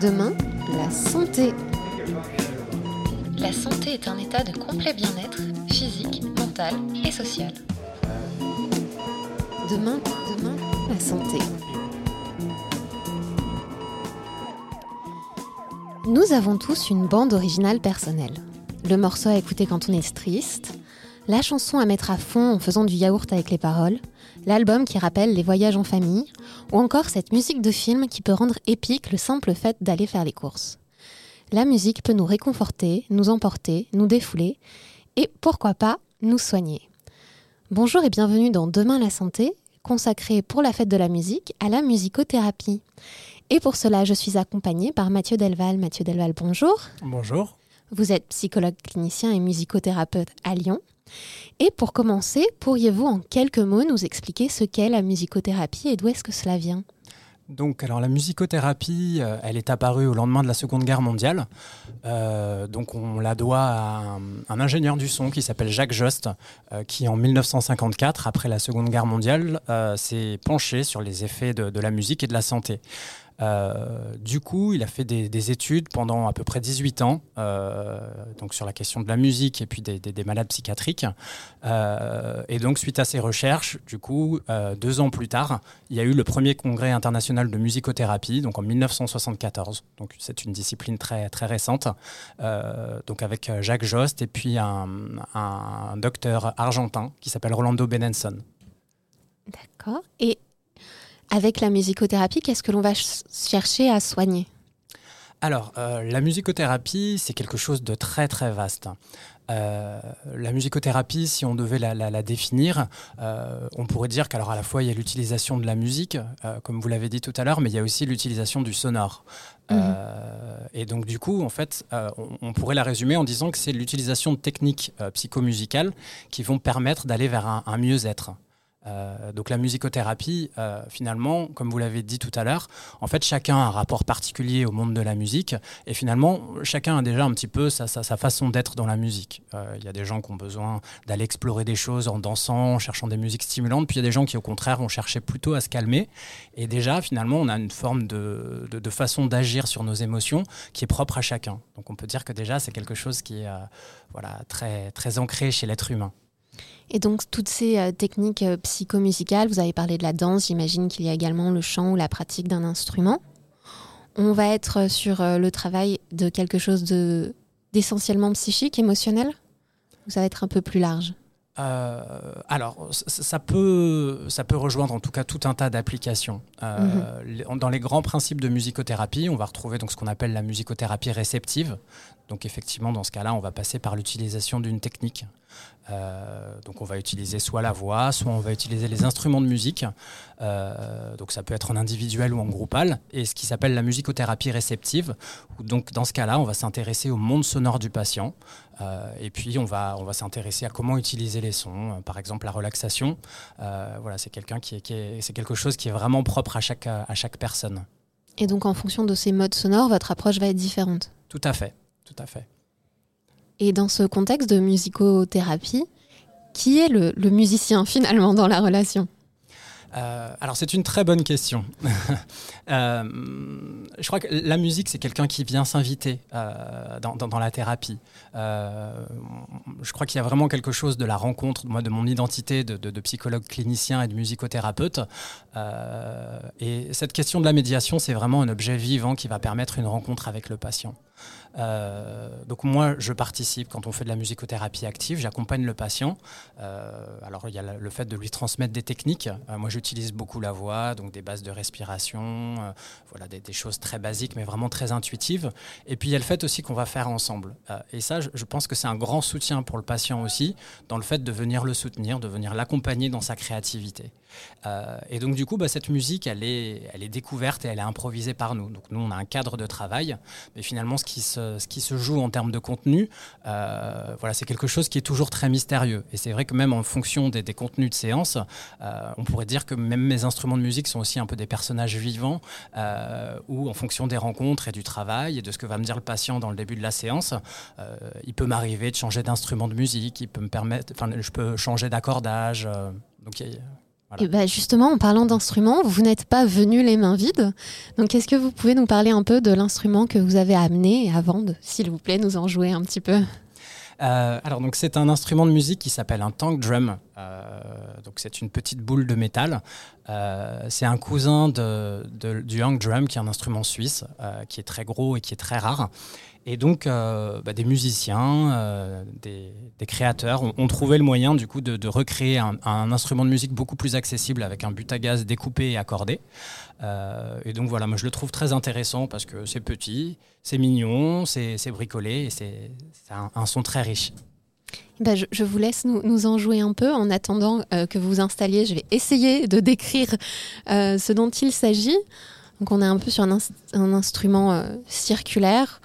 Demain, la santé. La santé est un état de complet bien-être physique, mental et social. Demain, demain, la santé. Nous avons tous une bande originale personnelle. Le morceau à écouter quand on est triste, la chanson à mettre à fond en faisant du yaourt avec les paroles, l'album qui rappelle les voyages en famille, ou encore cette musique de film qui peut rendre épique le simple fait d'aller faire les courses. La musique peut nous réconforter, nous emporter, nous défouler, et pourquoi pas nous soigner. Bonjour et bienvenue dans Demain la santé, consacré pour la fête de la musique à la musicothérapie. Et pour cela, je suis accompagnée par Mathieu Delval. Mathieu Delval, bonjour. Bonjour. Vous êtes psychologue clinicien et musicothérapeute à Lyon. Et pour commencer, pourriez-vous en quelques mots nous expliquer ce qu'est la musicothérapie et d'où est-ce que cela vient? Donc, alors la musicothérapie, euh, elle est apparue au lendemain de la Seconde Guerre mondiale. Euh, donc, on la doit à un, ingénieur du son qui s'appelle Jacques Jost, euh, qui en 1954, après la Seconde Guerre mondiale, s'est penché sur les effets de, la musique et de la santé. Euh, du coup, il a fait des, études pendant à peu près 18 ans, euh, donc sur la question de la musique et puis des, malades psychiatriques. Euh, et donc, suite à ces recherches, du coup, deux ans plus tard, il y a eu le premier congrès international de musicothérapie, donc en 1974. Donc, c'est une discipline très très récente, donc avec Jacques Jost et puis un, un docteur argentin qui s'appelle Rolando Benenson. D'accord. Et avec la musicothérapie, qu'est-ce que l'on va chercher à soigner? Alors, euh, la musicothérapie, c'est quelque chose de très très vaste. Euh, la musicothérapie, si on devait la, définir, euh, on pourrait dire qu'alors à la fois il y a l'utilisation de la musique, comme vous l'avez dit tout à l'heure, mais il y a aussi l'utilisation du sonore. Mhm. et donc du coup, en fait, on, pourrait la résumer en disant que c'est l'utilisation de techniques psychomusicales qui vont permettre d'aller vers un mieux-être. Euh, donc la musicothérapie, euh, finalement, comme vous l'avez dit tout à l'heure, en fait chacun a un rapport particulier au monde de la musique et finalement chacun a déjà un petit peu sa, façon d'être dans la musique. Euh, il y a des gens qui ont besoin d'aller explorer des choses en dansant, en cherchant des musiques stimulantes, puis il y a des gens qui au contraire vont chercher plutôt à se calmer. Et déjà finalement on a une forme de, de façon d'agir sur nos émotions qui est propre à chacun. Donc on peut dire que déjà c'est quelque chose qui est voilà, très, très ancré chez l'être humain. Et donc, toutes ces euh, techniques euh, psychomusicales, vous avez parlé de la danse, j'imagine qu'il y a également le chant ou la pratique d'un instrument. On va être euh, sur le travail de quelque chose d'essentiellement psychique, émotionnel? Ça va être un peu plus large? Alors, ça peut, ça peut rejoindre en tout cas tout un tas d'applications. Mhm. Dans les grands principes de musicothérapie, on va retrouver donc ce qu'on appelle la musicothérapie réceptive. Donc effectivement, dans ce cas-là, on va passer par l'utilisation d'une technique euh, donc on va utiliser soit la voix, soit on va utiliser les instruments de musique. Euh, donc ça peut être en individuel ou en groupal. Et ce qui s'appelle la musicothérapie réceptive. donc dans ce cas-là, on va s'intéresser au monde sonore du patient. Euh, et puis on va, on va s'intéresser à comment utiliser les sons, par exemple la relaxation. voilà, c'est quelqu'un qui, c'est quelque chose qui est vraiment propre à chaque, à chaque personne. Et donc en fonction de ces modes sonores, votre approche va être différente. Tout à fait, tout à fait. Et dans ce contexte de musicothérapie, qui est le, musicien finalement dans la relation? Euh, alors c'est une très bonne question. Euh, je crois que la musique, c'est quelqu'un qui vient s'inviter euh, dans, la thérapie. je crois qu'il y a vraiment quelque chose de la rencontre, moi, de mon identité de, de psychologue clinicien et de musicothérapeute. et cette question de la médiation, c'est vraiment un objet vivant qui va permettre une rencontre avec le patient. Euh, donc moi, je participe quand on fait de la musicothérapie active, j'accompagne le patient. Euh, alors il y a le fait de lui transmettre des techniques. Euh, moi, j'utilise beaucoup la voix, donc des bases de respiration, voilà des, choses très basiques, mais vraiment très intuitives. Et puis il y a le fait aussi qu'on va faire ensemble. et ça, je, pense que c'est un grand soutien pour le patient aussi, dans le fait de venir le soutenir, de venir l'accompagner dans sa créativité. et donc du coup, bah, cette musique, elle est, elle est découverte et elle est improvisée par nous. Donc nous, on a un cadre de travail, mais finalement, ce ce qui se joue en termes de contenu, euh, voilà, c'est quelque chose qui est toujours très mystérieux. Et c'est vrai que même en fonction des, contenus de séance, euh, on pourrait dire que même mes instruments de musique sont aussi un peu des personnages vivants, euh, où en fonction des rencontres et du travail et de ce que va me dire le patient dans le début de la séance, il peut m'arriver de changer d'instrument de musique, il peut me permettre, enfin, je peux changer d'accordage. donc Et bah justement, en parlant d'instruments, vous n'êtes pas venu les mains vides. Donc, est-ce que vous pouvez nous parler un peu de l'instrument que vous avez amené avant de, s'il vous plaît, nous en jouer un petit peu? Euh, alors donc c'est un instrument de musique qui s'appelle un tank drum. Euh, donc c'est une petite boule de métal. Euh, c'est un cousin de, du young drum qui est un instrument suisse qui est très gros et qui est très rare. Et donc, euh, bah, des musiciens, euh, des, créateurs ont, trouvé le moyen du coup de, recréer un, instrument de musique beaucoup plus accessible avec un but à gaz découpé et accordé. Euh, et donc voilà, moi je le trouve très intéressant parce que c'est petit, c'est mignon, c'est bricolé et c'est un, son très riche. Bah, je, vous laisse nous, en jouer un peu. En attendant que vous vous installiez, je vais essayer de décrire ce dont il s'agit. Donc on est un peu sur un instrument circulaire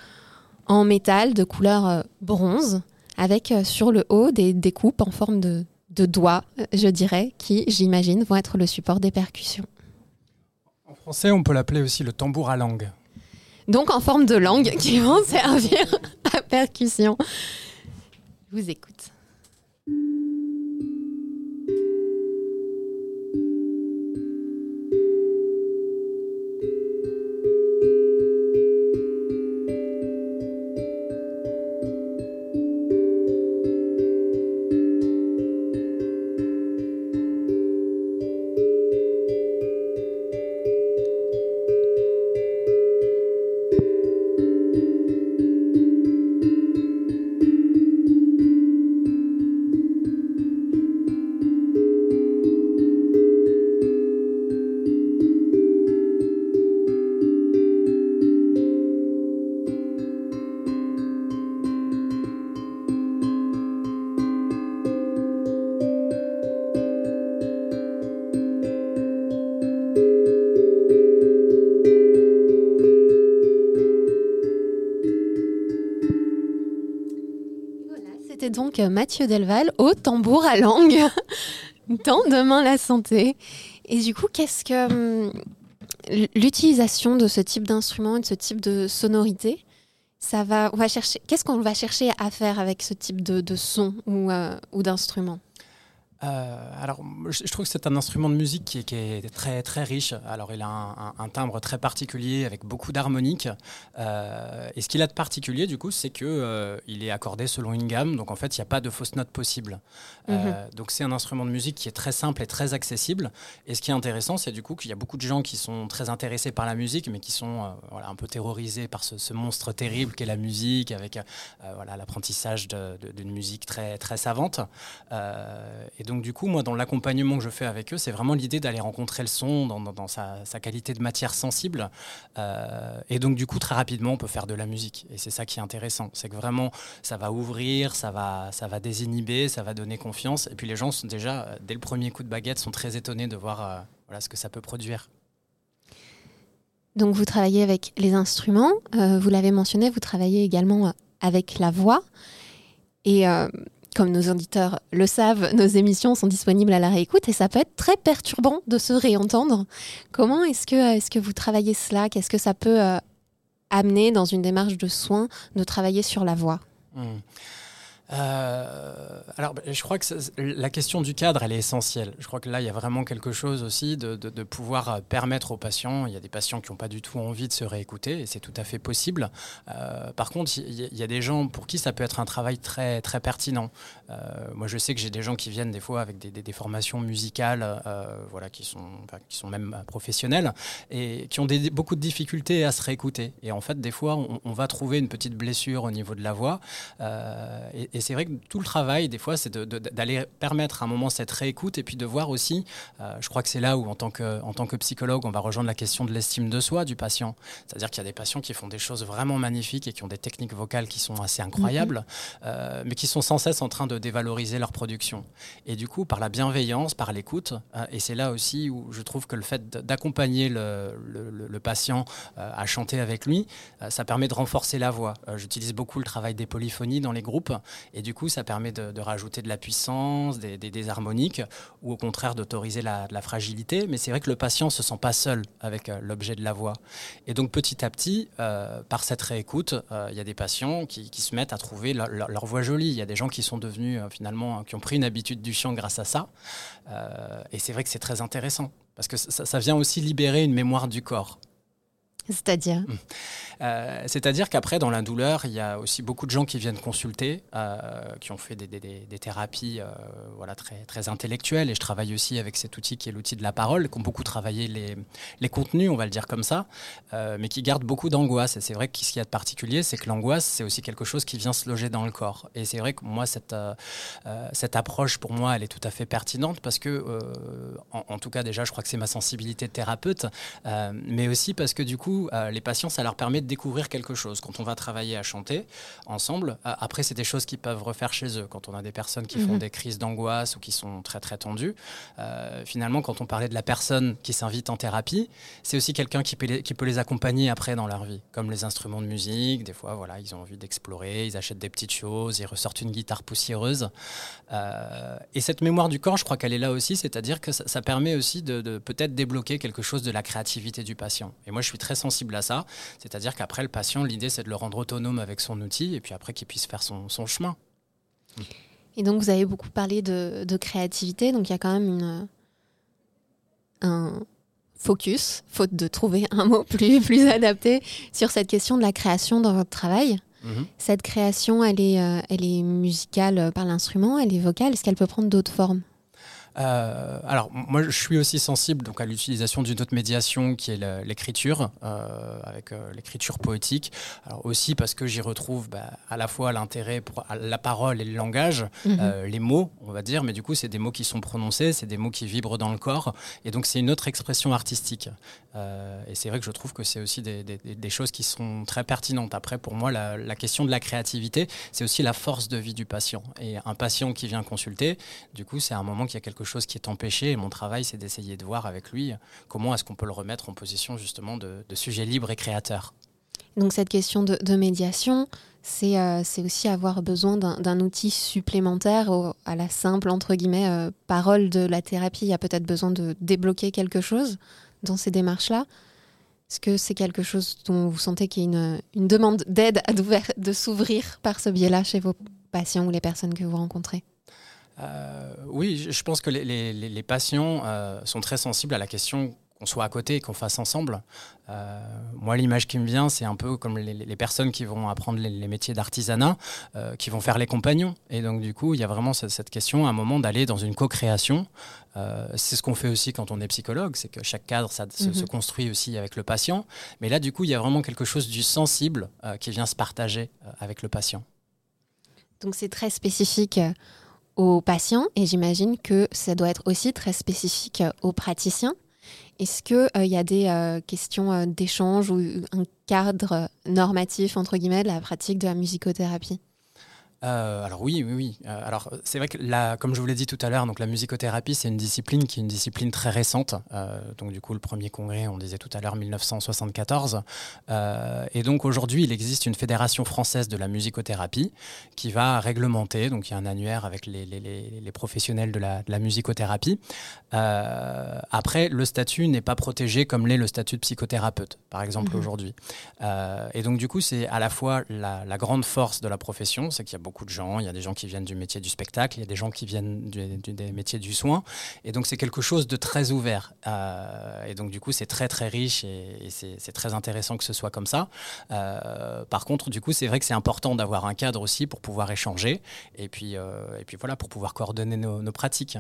en métal de couleur euh, bronze, avec euh, sur le haut des découpes en forme de, doigts, euh, je dirais, qui, j'imagine, vont être le support des percussions. En français, on peut l'appeler aussi le tambour à langue. Donc en forme de langue qui vont servir à percussion. Je vous écoute. Donc Mathieu Delval au tambour à langue dans Demain la santé. Et du coup, qu'est-ce que hum, l'utilisation de ce type d'instrument et de ce type de sonorité, va, chercher. Qu'est-ce qu'on va chercher à faire avec ce type de, son ou, euh, ou d'instrument? Euh, alors, je, trouve que c'est un instrument de musique qui est, très, très riche. Alors, il a un, timbre très particulier avec beaucoup d'harmoniques. Euh, et ce qu'il a de particulier, du coup, c'est qu'il euh, est accordé selon une gamme. Donc, en fait, il n'y a pas de fausse note possible. Mhm. Donc, c'est un instrument de musique qui est très simple et très accessible. Et ce qui est intéressant, c'est du coup qu'il y a beaucoup de gens qui sont très intéressés par la musique, mais qui sont voilà, un peu terrorisés par ce, monstre terrible qu'est la musique, avec voilà, l'apprentissage d'une musique très, très savante. et donc, du coup, moi, dans l'accompagnement que je fais avec eux, c'est vraiment l'idée d'aller rencontrer le son dans, sa, qualité de matière sensible. Euh, et donc, du coup, très rapidement, on peut faire de la musique. Et c'est ça qui est intéressant. C'est que vraiment, ça va ouvrir, ça va, ça va désinhiber, ça va donner confiance. Et puis, les gens sont déjà, euh, dès le premier coup de baguette, sont très étonnés de voir euh, ce que ça peut produire. Donc, vous travaillez avec les instruments. vous l'avez mentionné, vous travaillez également avec la voix. Et comme nos auditeurs le savent, nos émissions sont disponibles à la réécoute et ça peut être très perturbant de se réentendre. Comment est-ce que, est que vous travaillez cela? Qu'est-ce que ça peut euh, amener dans une démarche de soins de travailler sur la voix? Hmm. Euh, alors, bah, je crois que la question du cadre, elle est essentielle. Je crois que là, il y a vraiment quelque chose aussi de, pouvoir euh, permettre aux patients. Il y a des patients qui n'ont pas du tout envie de se réécouter, et c'est tout à fait possible. Euh, par contre, il y, a des gens pour qui ça peut être un travail très très pertinent. moi, je sais que j'ai des gens qui viennent des fois avec des, formations musicales, voilà, qui sont qui sont même professionnelles et qui ont beaucoup de difficultés à se réécouter. Et en fait, des fois, on, va trouver une petite blessure au niveau de la voix. Et c'est vrai que tout le travail, des fois, c'est d'aller permettre à un moment cette réécoute et puis de voir aussi, euh, je crois que c'est là où, en tant, que, en tant que psychologue, on va rejoindre la question de l'estime de soi du patient. C'est-à-dire qu'il y a des patients qui font des choses vraiment magnifiques et qui ont des techniques vocales qui sont assez incroyables, mm-hmm. euh, mais qui sont sans cesse en train de dévaloriser leur production. Et du coup, par la bienveillance, par l'écoute, euh, et c'est là aussi où je trouve que le fait d'accompagner le, le, patient à chanter avec lui, ça permet de renforcer la voix. J'utilise beaucoup le travail des polyphonies dans les groupes Et du coup, ça permet de, rajouter de la puissance, des, harmoniques, ou au contraire d'autoriser la, la, fragilité. Mais c'est vrai que le patient ne se sent pas seul avec l'objet de la voix. Et donc petit à petit, par cette réécoute, il y a des patients qui, se mettent à trouver leur, voix jolie. Il y a des gens qui sont devenus finalement, qui ont pris une habitude du chant grâce à ça. et c'est vrai que c'est très intéressant parce que ça, vient aussi libérer une mémoire du corps. C'est-à-dire mmh. euh, C'est-à-dire qu'après, dans la douleur, il y a aussi beaucoup de gens qui viennent consulter, euh, qui ont fait des, thérapies euh, voilà, très, très intellectuelles. Et je travaille aussi avec cet outil qui est l'outil de la parole, qui ont beaucoup travaillé les, les contenus, on va le dire comme ça, mais qui gardent beaucoup d'angoisse. Et c'est vrai que ce qu'il y a de particulier, c'est que l'angoisse, c'est aussi quelque chose qui vient se loger dans le corps. Et c'est vrai que moi, cette, cette approche, pour moi, elle est tout à fait pertinente parce que, en, en, tout cas, déjà, je crois que c'est ma sensibilité de thérapeute, mais aussi parce que du coup, euh, les patients, ça leur permet de découvrir quelque chose. Quand on va travailler à chanter ensemble, euh, après, c'est des choses qu'ils peuvent refaire chez eux. Quand on a des personnes qui font mhm. des crises d'angoisse ou qui sont très, très tendues, euh, finalement, quand on parlait de la personne qui s'invite en thérapie, c'est aussi quelqu'un qui, peut les, qui peut les accompagner après dans leur vie, comme les instruments de musique. Des fois, voilà, ils ont envie d'explorer, ils achètent des petites choses, ils ressortent une guitare poussiéreuse. et cette mémoire du corps, je crois qu'elle est là aussi, c'est-à-dire que ça, permet aussi de, de peut-être débloquer quelque chose de la créativité du patient. Et moi, je suis très sensible à ça. C'est-à-dire qu'après, le patient, l'idée, c'est de le rendre autonome avec son outil et puis après qu'il puisse faire son, chemin. Et donc, vous avez beaucoup parlé de, créativité. Donc, il y a quand même une, un focus, faute de trouver un mot plus, plus adapté, sur cette question de la création dans votre travail. Mhm. Cette création, elle est, euh, elle est musicale par l'instrument, elle est vocale. Est-ce qu'elle peut prendre d'autres formes? Euh, alors, moi, je suis aussi sensible donc, à l'utilisation d'une autre médiation qui est l'écriture, euh, avec euh, l'écriture poétique. Alors, aussi parce que j'y retrouve bah, à la fois l'intérêt pour la parole et le langage, mhm. les mots, on va dire, mais du coup, c'est des mots qui sont prononcés, c'est des mots qui vibrent dans le corps, et donc c'est une autre expression artistique. et c'est vrai que je trouve que c'est aussi des, des, choses qui sont très pertinentes. Après, pour moi, la, la question de la créativité, c'est aussi la force de vie du patient. Et un patient qui vient consulter, du coup, c'est un moment qui a quelque chose qui est empêché. Et mon travail, c'est d'essayer de voir avec lui comment est-ce qu'on peut le remettre en position justement de, sujet libre et créateur. Donc cette question de, médiation, euh, c'est aussi avoir besoin d'un outil supplémentaire à la simple, entre guillemets, euh, parole de la thérapie. Il y a peut-être besoin de débloquer quelque chose dans ces démarches-là. Est-ce que c'est quelque chose dont vous sentez qu'il y a une, demande d'aide de s'ouvrir par ce biais-là chez vos patients ou les personnes que vous rencontrez? Euh, oui, je pense que les, patients sont très sensibles à la question qu'on soit à côté et qu'on fasse ensemble. Euh, moi, l'image qui me vient, c'est un peu comme les, personnes qui vont apprendre les, métiers d'artisanat, qui vont faire les compagnons. Et donc, du coup, il y a vraiment cette, question à un moment d'aller dans une co-création. c'est ce qu'on fait aussi quand on est psychologue, c'est que chaque cadre ça, se, se, mhm. construit aussi avec le patient. Mais là, du coup, il y a vraiment quelque chose du sensible qui vient se partager avec le patient. Donc, c'est très spécifique aux patients et j'imagine que ça doit être aussi très spécifique aux praticiens. Est-ce qu'il euh, y a des euh, questions euh, d'échange ou un cadre normatif, entre guillemets, de la pratique de la musicothérapie? Euh, alors oui, oui, oui. Euh, alors c'est vrai que la, comme je vous l'ai dit tout à l'heure, donc la musicothérapie c'est une discipline qui est une discipline très récente. Euh, donc du coup le premier congrès, on disait tout à l'heure 1974. et donc aujourd'hui il existe une fédération française de la musicothérapie qui va réglementer. Donc il y a un annuaire avec les, les, les professionnels de la, de la musicothérapie. après le statut n'est pas protégé comme l'est le statut de psychothérapeute, par exemple mhm. aujourd'hui. et donc du coup c'est à la fois la, la grande force de la profession, c'est qu'il y a beaucoup de gens. Il y a des gens qui viennent du métier du spectacle, il y a des gens qui viennent des métiers du soin. Et donc, c'est quelque chose de très ouvert. Euh, et donc, du coup, c'est très, très riche et, c'est très intéressant que ce soit comme ça. Euh, par contre, du coup, c'est vrai que c'est important d'avoir un cadre aussi pour pouvoir échanger et puis, euh, et puis voilà, pour pouvoir coordonner nos, pratiques.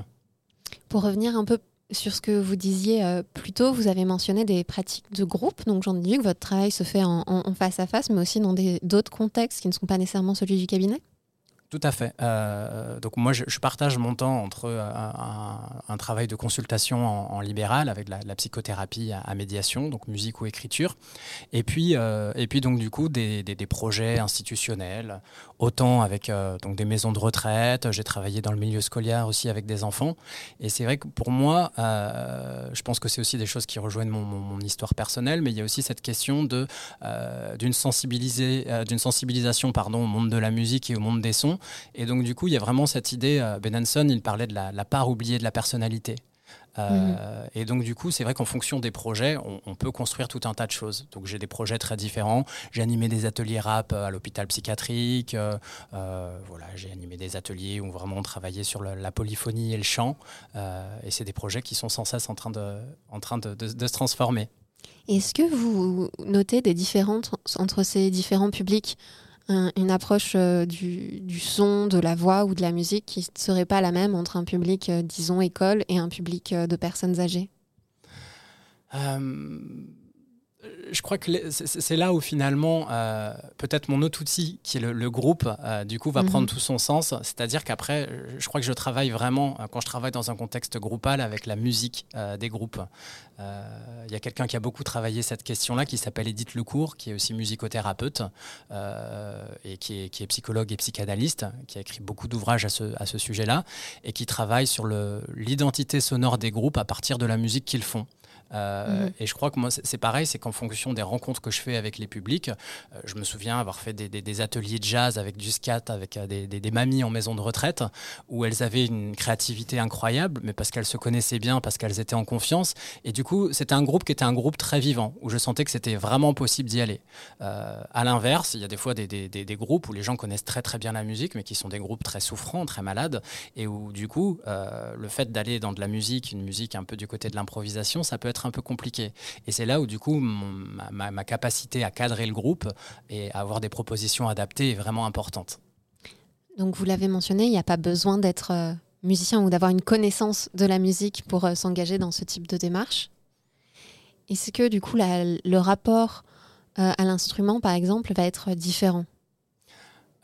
Pour revenir un peu sur ce que vous disiez plus tôt, vous avez mentionné des pratiques de groupe. Donc j'en déduis que votre travail se fait en, en, face à face, mais aussi dans d'autres contextes qui ne sont pas nécessairement celui du cabinet tout à fait. Euh, donc moi, je, partage mon temps entre euh, un, travail de consultation en, libéral avec la, psychothérapie à, médiation, donc musique ou écriture, et puis, euh, et puis donc du coup des, projets institutionnels, autant avec donc des maisons de retraite. J'ai travaillé dans le milieu scolaire aussi avec des enfants, et c'est vrai que pour moi, je pense que c'est aussi des choses qui rejoignent mon, histoire personnelle, mais il y a aussi cette question de d'une sensibilisation pardon au monde de la musique et au monde des sons Et donc, du coup, il y a vraiment cette idée. Euh, Benenson, il parlait de la, part oubliée de la personnalité. Euh, mhm. Et donc, du coup, c'est vrai qu'en fonction des projets, on, peut construire tout un tas de choses. Donc, j'ai des projets très différents. J'ai animé des ateliers rap à l'hôpital psychiatrique. voilà, j'ai animé des ateliers où vraiment on travaillait sur la polyphonie et le chant. et c'est des projets qui sont sans cesse en train de, en train de, de se transformer. Est-ce que vous notez des différences entre ces différents publics? Une approche euh, du, son, de la voix ou de la musique qui ne serait pas la même entre un public, euh, disons, école et un public euh, de personnes âgées? Je crois que c'est là où finalement, euh, peut-être mon autre outil, qui est le, groupe, euh, du coup, va mhm. prendre tout son sens. C'est-à-dire qu'après, je crois que je travaille vraiment, euh, quand je travaille dans un contexte groupal, avec la musique des groupes. Il y a quelqu'un qui a beaucoup travaillé cette question-là, qui s'appelle Edith Lecourt, qui est aussi musicothérapeute et qui est, qui est, psychologue et psychanalyste, qui a écrit beaucoup d'ouvrages à ce, à ce sujet-là, et qui travaille sur l'identité sonore des groupes à partir de la musique qu'ils font. Euh, mhm. Et je crois que moi, c'est pareil, c'est qu'en fonction des rencontres que je fais avec les publics, euh, je me souviens avoir fait des, ateliers de jazz avec du scat, avec euh, des, mamies en maison de retraite, où elles avaient une créativité incroyable, mais parce qu'elles se connaissaient bien, parce qu'elles étaient en confiance. Et du coup, c'était un groupe qui était un groupe très vivant, où je sentais que c'était vraiment possible d'y aller. à l'inverse, il y a des fois des, groupes où les gens connaissent très très bien la musique, mais qui sont des groupes très souffrants, très malades, et où du coup, le fait d'aller dans de la musique, une musique un peu du côté de l'improvisation, ça peut être un peu compliqué. Et c'est là où, du coup, ma, capacité à cadrer le groupe et à avoir des propositions adaptées est vraiment importante. Donc, vous l'avez mentionné, il n'y a pas besoin d'être euh, musicien ou d'avoir une connaissance de la musique pour euh, s'engager dans ce type de démarche. Est-ce que, du coup, le rapport euh, à l'instrument, par exemple, va être différent?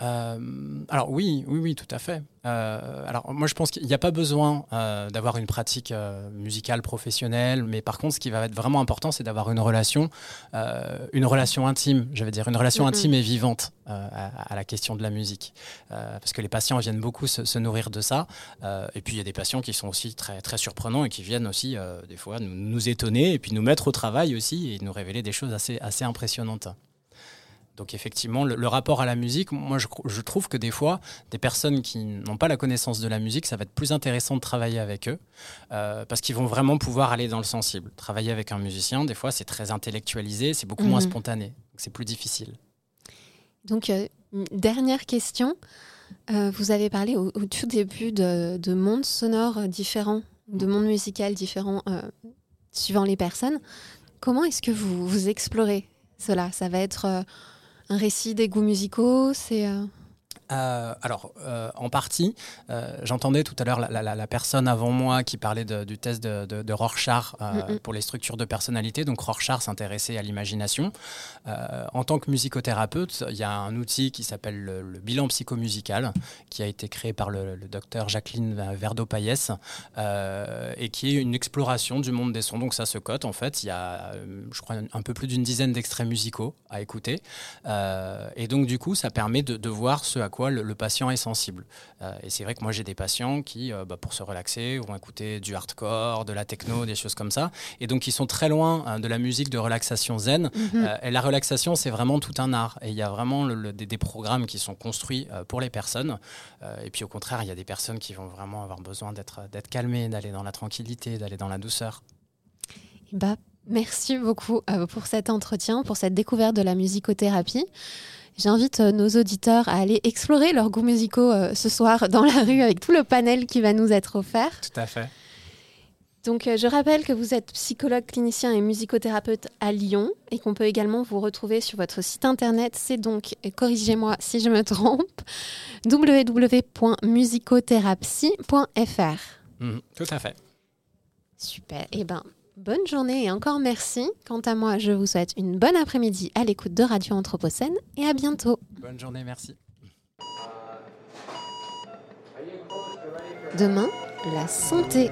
Alors oui, oui, oui, tout à fait. Euh, alors moi je pense qu'il n'y a pas besoin euh, d'avoir une pratique euh, musicale professionnelle, mais par contre ce qui va être vraiment important c'est d'avoir une relation, une relation intime, je veux dire une relation intime et vivante à, la question de la musique, parce que les patients viennent beaucoup se, nourrir de ça, et puis il y a des patients qui sont aussi très très surprenants et qui viennent aussi des fois nous, nous, étonner et puis nous mettre au travail aussi et nous révéler des choses assez assez impressionnantes. Donc effectivement, le, rapport à la musique, moi je, trouve que des fois, des personnes qui n'ont pas la connaissance de la musique, ça va être plus intéressant de travailler avec eux, euh, parce qu'ils vont vraiment pouvoir aller dans le sensible. Travailler avec un musicien, des fois, c'est très intellectualisé, c'est beaucoup moins mhm. spontané, c'est plus difficile. Donc, euh, dernière question. Euh, vous avez parlé au, tout début de, mondes sonores différents, de mondes musicaux différents suivant les personnes. Comment est-ce que vous, vous explorez cela? Ça va être un récit des goûts musicaux C'est euh, euh, alors, euh, en partie, j'entendais tout à l'heure la, personne avant moi qui parlait du test de, de, Rorschach pour les structures de personnalité. Donc, Rorschach s'intéressait à l'imagination. en tant que musicothérapeute, il y a un outil qui s'appelle le, bilan psychomusical, qui a été créé par le, docteur Jacqueline Verdeau-Payès, et qui est une exploration du monde des sons. Donc, ça se cote. En fait, il y a, je crois, un peu plus d'une dizaine d'extraits musicaux à écouter. et donc, du coup, ça permet de, de voir ce à quoi le, patient est sensible. Euh, et c'est vrai que moi j'ai des patients qui, euh, bah, pour se relaxer, vont écouter du hardcore, de la techno, des choses comme ça, et donc ils sont très loin hein, de la musique de relaxation zen. Mhm. Euh, et la relaxation, c'est vraiment tout un art. Et il y a vraiment des, programmes qui sont construits pour les personnes. et puis au contraire, il y a des personnes qui vont vraiment avoir besoin d'être calmées, d'aller dans la tranquillité, d'aller dans la douceur. Bah, merci beaucoup pour cet entretien, pour cette découverte de la musicothérapie. J'invite euh, nos auditeurs à aller explorer leurs goûts musicaux euh, ce soir dans la rue avec tout le panel qui va nous être offert. Tout à fait. Donc, euh, je rappelle que vous êtes psychologue clinicien et musicothérapeute à Lyon et qu'on peut également vous retrouver sur votre site internet. C'est donc, corrigez-moi si je me trompe, www.musicotherapie.fr. Mmh, tout à fait. Super. Eh ben, Bonne journée et encore merci. Quant à moi, je vous souhaite une bonne après-midi à l'écoute de Radio Anthropocène et à bientôt. Bonne journée, merci. Demain, la santé.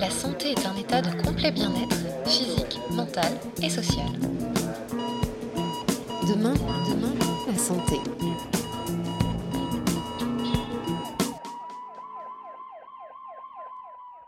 La santé est un état de complet bien-être physique, mental et social. Demain, demain, la santé.